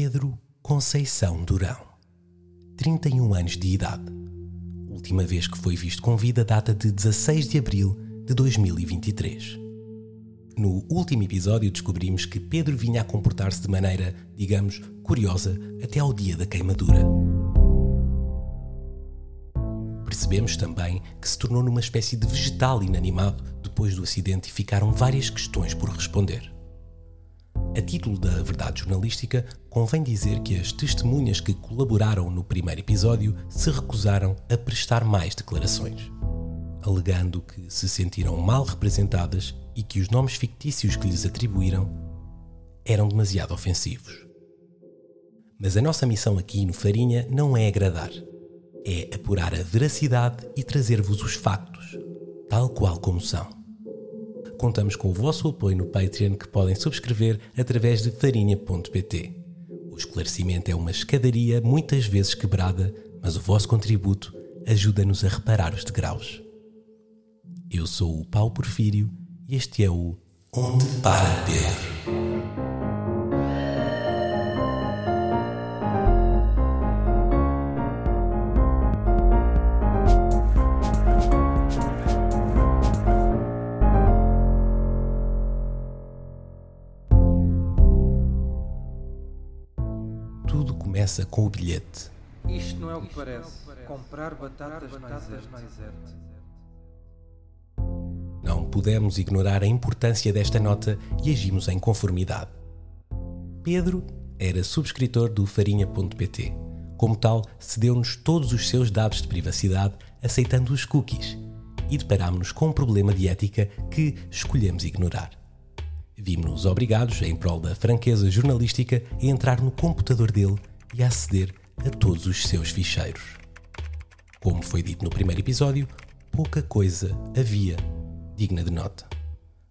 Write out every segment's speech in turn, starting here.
Pedro Conceição Durão, 31 anos de idade. Última vez que foi visto com vida data de 16 de abril de 2023. No último episódio descobrimos que Pedro vinha a comportar-se de maneira, digamos, curiosa até ao dia da queimadura. Percebemos também que se tornou numa espécie de vegetal inanimado depois do acidente e ficaram várias questões por responder. A título da verdade jornalística, convém dizer que as testemunhas que colaboraram no primeiro episódio se recusaram a prestar mais declarações, alegando que se sentiram mal representadas e que os nomes fictícios que lhes atribuíram eram demasiado ofensivos. Mas a nossa missão aqui no Farinha não é agradar, é apurar a veracidade e trazer-vos os factos, tal qual como são contamos com o vosso apoio no Patreon que podem subscrever através de farinha.pt. O esclarecimento é uma escadaria muitas vezes quebrada, mas o vosso contributo ajuda-nos a reparar os degraus. Eu sou o Paulo Porfírio e este é o Onde para Pedro. Começa com o bilhete. Isto não é o que parece. Comprar batatas exército. Não pudemos ignorar a importância desta nota e agimos em conformidade. Pedro era subscritor do farinha.pt. Como tal, cedeu-nos todos os seus dados de privacidade, aceitando os cookies. E deparámos-nos com um problema de ética que escolhemos ignorar. Vimos-nos obrigados, em prol da franqueza jornalística, a entrar no computador dele e aceder a todos os seus ficheiros. Como foi dito no primeiro episódio, pouca coisa havia digna de nota.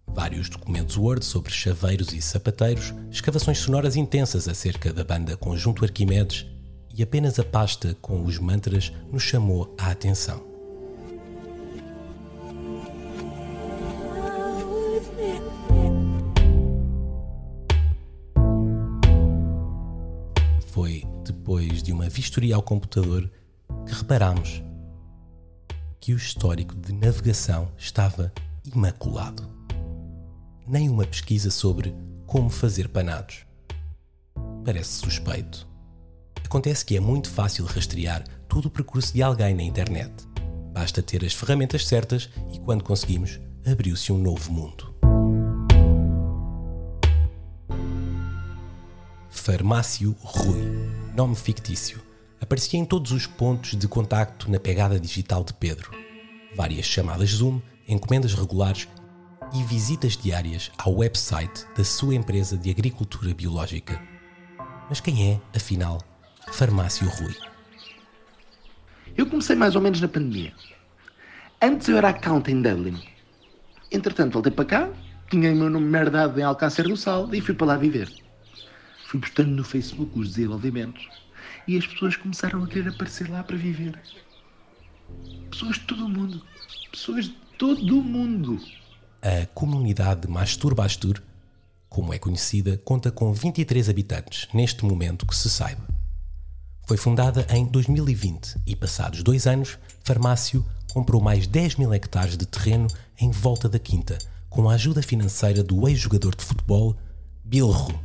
Vários documentos Word sobre chaveiros e sapateiros, escavações sonoras intensas acerca da banda Conjunto Arquimedes e apenas a pasta com os mantras nos chamou a atenção. Depois de uma vistoria ao computador que reparamos que o histórico de navegação estava imaculado. Nem uma pesquisa sobre como fazer panados. Parece suspeito. Acontece que é muito fácil rastrear todo o percurso de alguém na internet. Basta ter as ferramentas certas e, quando conseguimos, abriu-se um novo mundo. Farmácio Rui nome fictício, aparecia em todos os pontos de contacto na pegada digital de Pedro. Várias chamadas Zoom, encomendas regulares e visitas diárias ao website da sua empresa de agricultura biológica. Mas quem é, afinal, Farmácio Rui? Eu comecei mais ou menos na pandemia. Antes eu era account em Dublin. Entretanto, voltei para cá, tinha o meu nome merdado em Alcácer do Sal e fui para lá viver fui postando no Facebook os desenvolvimentos e as pessoas começaram a querer aparecer lá para viver. Pessoas de todo o mundo. Pessoas de todo o mundo. A comunidade Mastur como é conhecida, conta com 23 habitantes neste momento que se saiba. Foi fundada em 2020 e, passados dois anos, Farmácio comprou mais 10 mil hectares de terreno em volta da quinta, com a ajuda financeira do ex-jogador de futebol Bilro,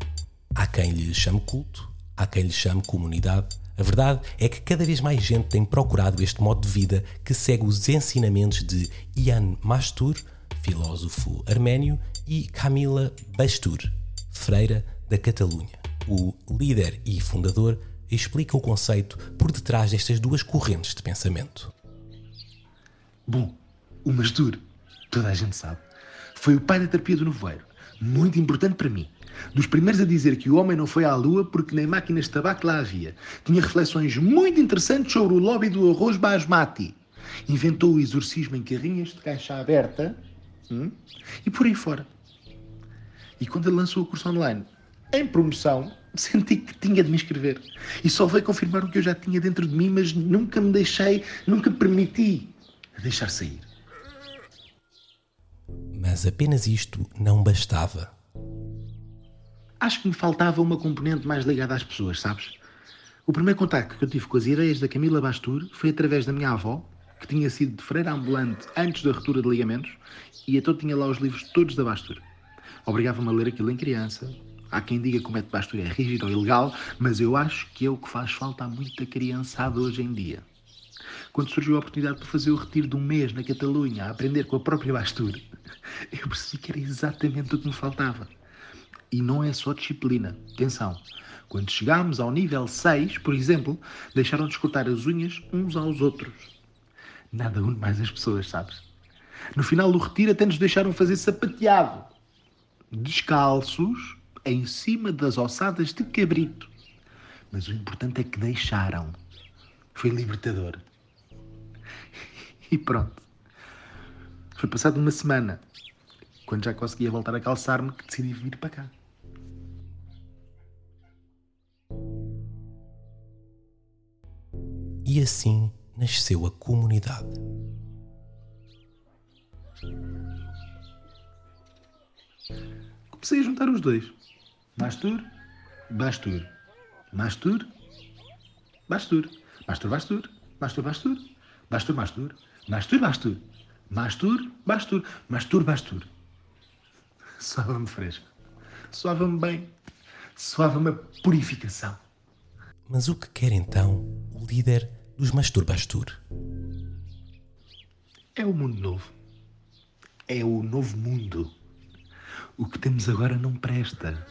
Há quem lhe chame culto, há quem lhe chame comunidade. A verdade é que cada vez mais gente tem procurado este modo de vida que segue os ensinamentos de Ian Mastur, filósofo arménio, e Camila Bastur, freira da Catalunha. O líder e fundador explica o conceito por detrás destas duas correntes de pensamento. Bom, o Mastur, toda a gente sabe, foi o pai da terapia do nevoeiro. Muito importante para mim. Dos primeiros a dizer que o homem não foi à Lua porque nem máquinas de tabaco lá havia. Tinha reflexões muito interessantes sobre o lobby do arroz basmati. Inventou o exorcismo em carrinhas de caixa aberta hum, e por aí fora. E quando ele lançou o curso online, em promoção, senti que tinha de me inscrever. E só veio confirmar o que eu já tinha dentro de mim, mas nunca me deixei, nunca permiti deixar sair. Mas apenas isto não bastava acho que me faltava uma componente mais ligada às pessoas, sabes? O primeiro contacto que eu tive com as ideias da Camila Bastur foi através da minha avó, que tinha sido freira ambulante antes da ruptura de ligamentos, e então tinha lá os livros todos da Bastur. Obrigava-me a ler aquilo em criança. Há quem diga que o método Bastur é rígido ou ilegal, mas eu acho que é o que faz falta a muita criançada hoje em dia. Quando surgiu a oportunidade de fazer o retiro de um mês na Catalunha, a aprender com a própria Bastur, eu percebi que era exatamente o que me faltava. E não é só disciplina. Atenção, quando chegámos ao nível 6, por exemplo, deixaram de escutar as unhas uns aos outros. Nada une mais as pessoas, sabes? No final do retiro até nos deixaram fazer sapateado. Descalços, em cima das ossadas de cabrito. Mas o importante é que deixaram. Foi libertador. E pronto. Foi passado uma semana, quando já conseguia voltar a calçar-me, que decidi vir para cá. E assim nasceu a comunidade. Comecei a juntar os dois. Mastur, Bastur. Mastur, Bastur. Mastur, Bastur. Mastur, Bastur. Bastur, Mastur. Mastur, Bastur. Mastur, Bastur. Mastur, Bastur. Soava-me fresco. Soava-me bem. Soava-me a purificação. Mas o que quer então o líder dos Masturbastur? É o mundo novo. É o novo mundo. O que temos agora não presta.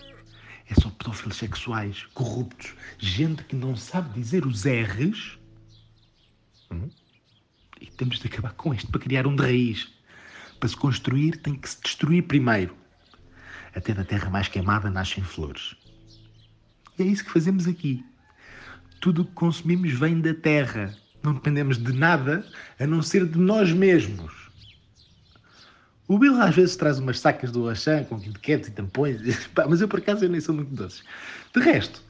É só pedófilos sexuais, corruptos, gente que não sabe dizer os R's. Hum? E temos de acabar com isto para criar um de raiz. Para se construir, tem que se destruir primeiro. Até da terra mais queimada nascem flores. E é isso que fazemos aqui. Tudo o que consumimos vem da terra. Não dependemos de nada a não ser de nós mesmos. O Bill às vezes traz umas sacas do Auchan com KitKats e tampões, mas eu por acaso eu nem sou muito doces. De resto,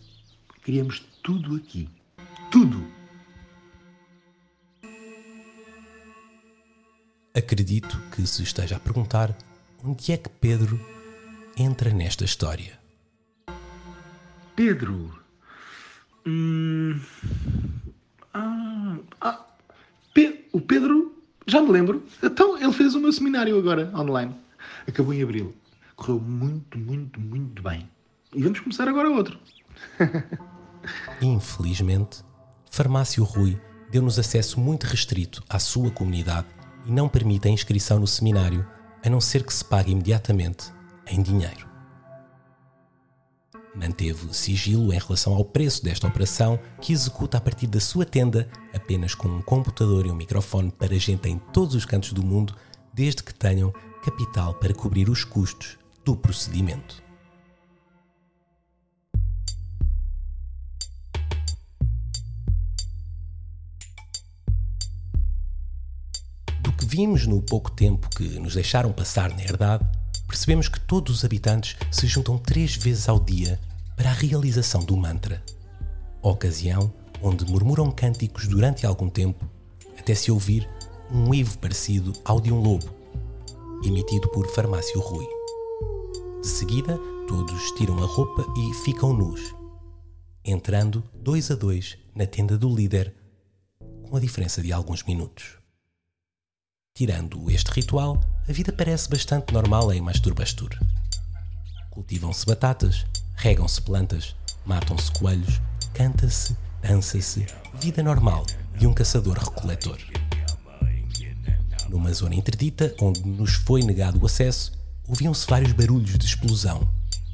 criamos tudo aqui. Tudo. Acredito que se esteja a perguntar onde é que Pedro entra nesta história. Pedro. Hum... Ah, ah, Pe- o Pedro, já me lembro. Então, ele fez o meu seminário agora, online. Acabou em abril. Correu muito, muito, muito bem. E vamos começar agora outro. Infelizmente, Farmácio Rui deu-nos acesso muito restrito à sua comunidade e não permite a inscrição no seminário, a não ser que se pague imediatamente em dinheiro. Manteve sigilo em relação ao preço desta operação, que executa a partir da sua tenda apenas com um computador e um microfone para gente em todos os cantos do mundo, desde que tenham capital para cobrir os custos do procedimento. Do que vimos no pouco tempo que nos deixaram passar na herdade, percebemos que todos os habitantes se juntam três vezes ao dia para a realização do mantra. Ocasião onde murmuram cânticos durante algum tempo, até se ouvir um uivo parecido ao de um lobo, emitido por Farmácio Rui. De seguida, todos tiram a roupa e ficam nus, entrando dois a dois na tenda do líder, com a diferença de alguns minutos. Tirando este ritual, a vida parece bastante normal em Masturbastur. Cultivam-se batatas, regam-se plantas, matam-se coelhos, canta-se, dança-se, vida normal de um caçador-recoletor. Numa zona interdita, onde nos foi negado o acesso, ouviam-se vários barulhos de explosão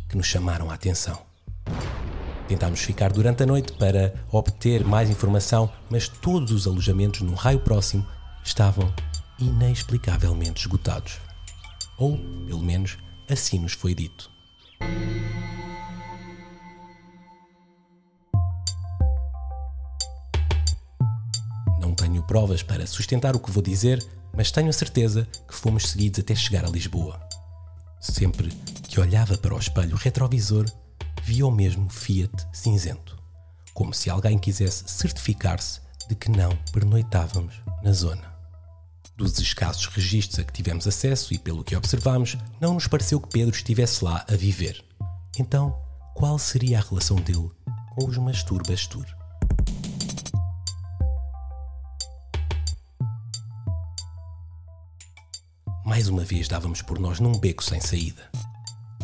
que nos chamaram a atenção. Tentámos ficar durante a noite para obter mais informação, mas todos os alojamentos num raio próximo estavam inexplicavelmente esgotados. Ou, pelo menos, assim nos foi dito. Não tenho provas para sustentar o que vou dizer, mas tenho a certeza que fomos seguidos até chegar a Lisboa. Sempre que olhava para o espelho retrovisor, via o mesmo Fiat cinzento, como se alguém quisesse certificar-se de que não pernoitávamos na zona. Dos escassos registros a que tivemos acesso e pelo que observamos, não nos pareceu que Pedro estivesse lá a viver. Então, qual seria a relação dele com os Mastur Bastur. Mais uma vez dávamos por nós num beco sem saída.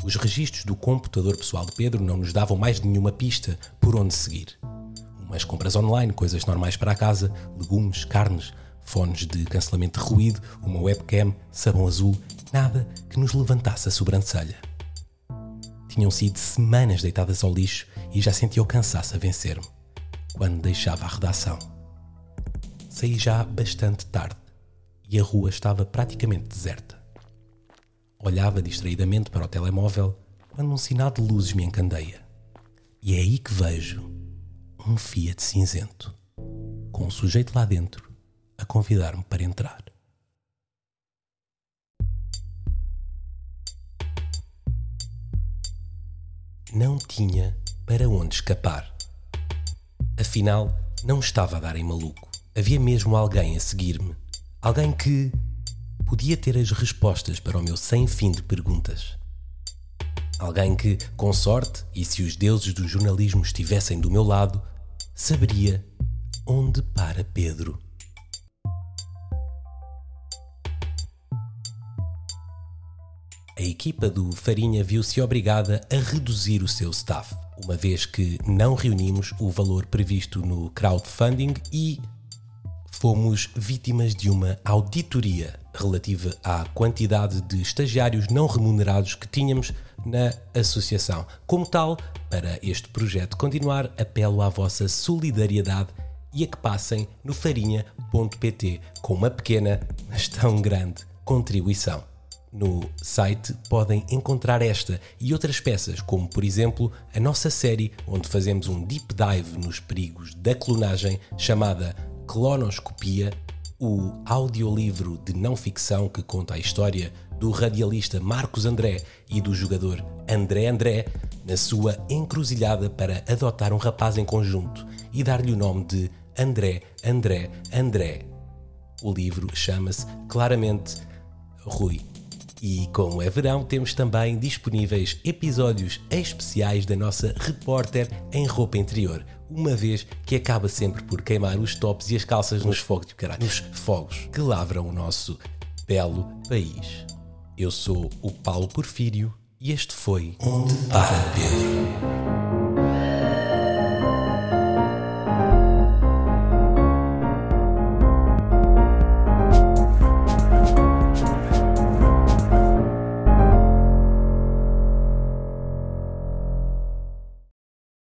Os registros do computador pessoal de Pedro não nos davam mais nenhuma pista por onde seguir. Umas compras online, coisas normais para a casa, legumes, carnes, fones de cancelamento de ruído, uma webcam, sabão azul, nada que nos levantasse a sobrancelha. Tinham sido semanas deitadas ao lixo e já sentia o cansaço a vencer-me, quando deixava a redação. Saí já bastante tarde e a rua estava praticamente deserta. Olhava distraidamente para o telemóvel quando um sinal de luzes me encandeia. E é aí que vejo um Fiat cinzento, com um sujeito lá dentro a convidar-me para entrar. Não tinha para onde escapar. Afinal, não estava a dar em maluco. Havia mesmo alguém a seguir-me. Alguém que podia ter as respostas para o meu sem fim de perguntas. Alguém que, com sorte, e se os deuses do jornalismo estivessem do meu lado, saberia onde para Pedro. A equipa do Farinha viu-se obrigada a reduzir o seu staff, uma vez que não reunimos o valor previsto no crowdfunding e fomos vítimas de uma auditoria relativa à quantidade de estagiários não remunerados que tínhamos na associação. Como tal, para este projeto continuar, apelo à vossa solidariedade e a que passem no farinha.pt com uma pequena, mas tão grande contribuição. No site podem encontrar esta e outras peças, como por exemplo a nossa série onde fazemos um deep dive nos perigos da clonagem chamada Clonoscopia, o audiolivro de não ficção que conta a história do radialista Marcos André e do jogador André André na sua encruzilhada para adotar um rapaz em conjunto e dar-lhe o nome de André André André. O livro chama-se claramente Rui. E como é verão, temos também disponíveis episódios especiais da nossa repórter em roupa interior, uma vez que acaba sempre por queimar os tops e as calças nos fogos, caralho, nos fogos que lavram o nosso belo país. Eu sou o Paulo Porfírio e este foi Onde para Pedro.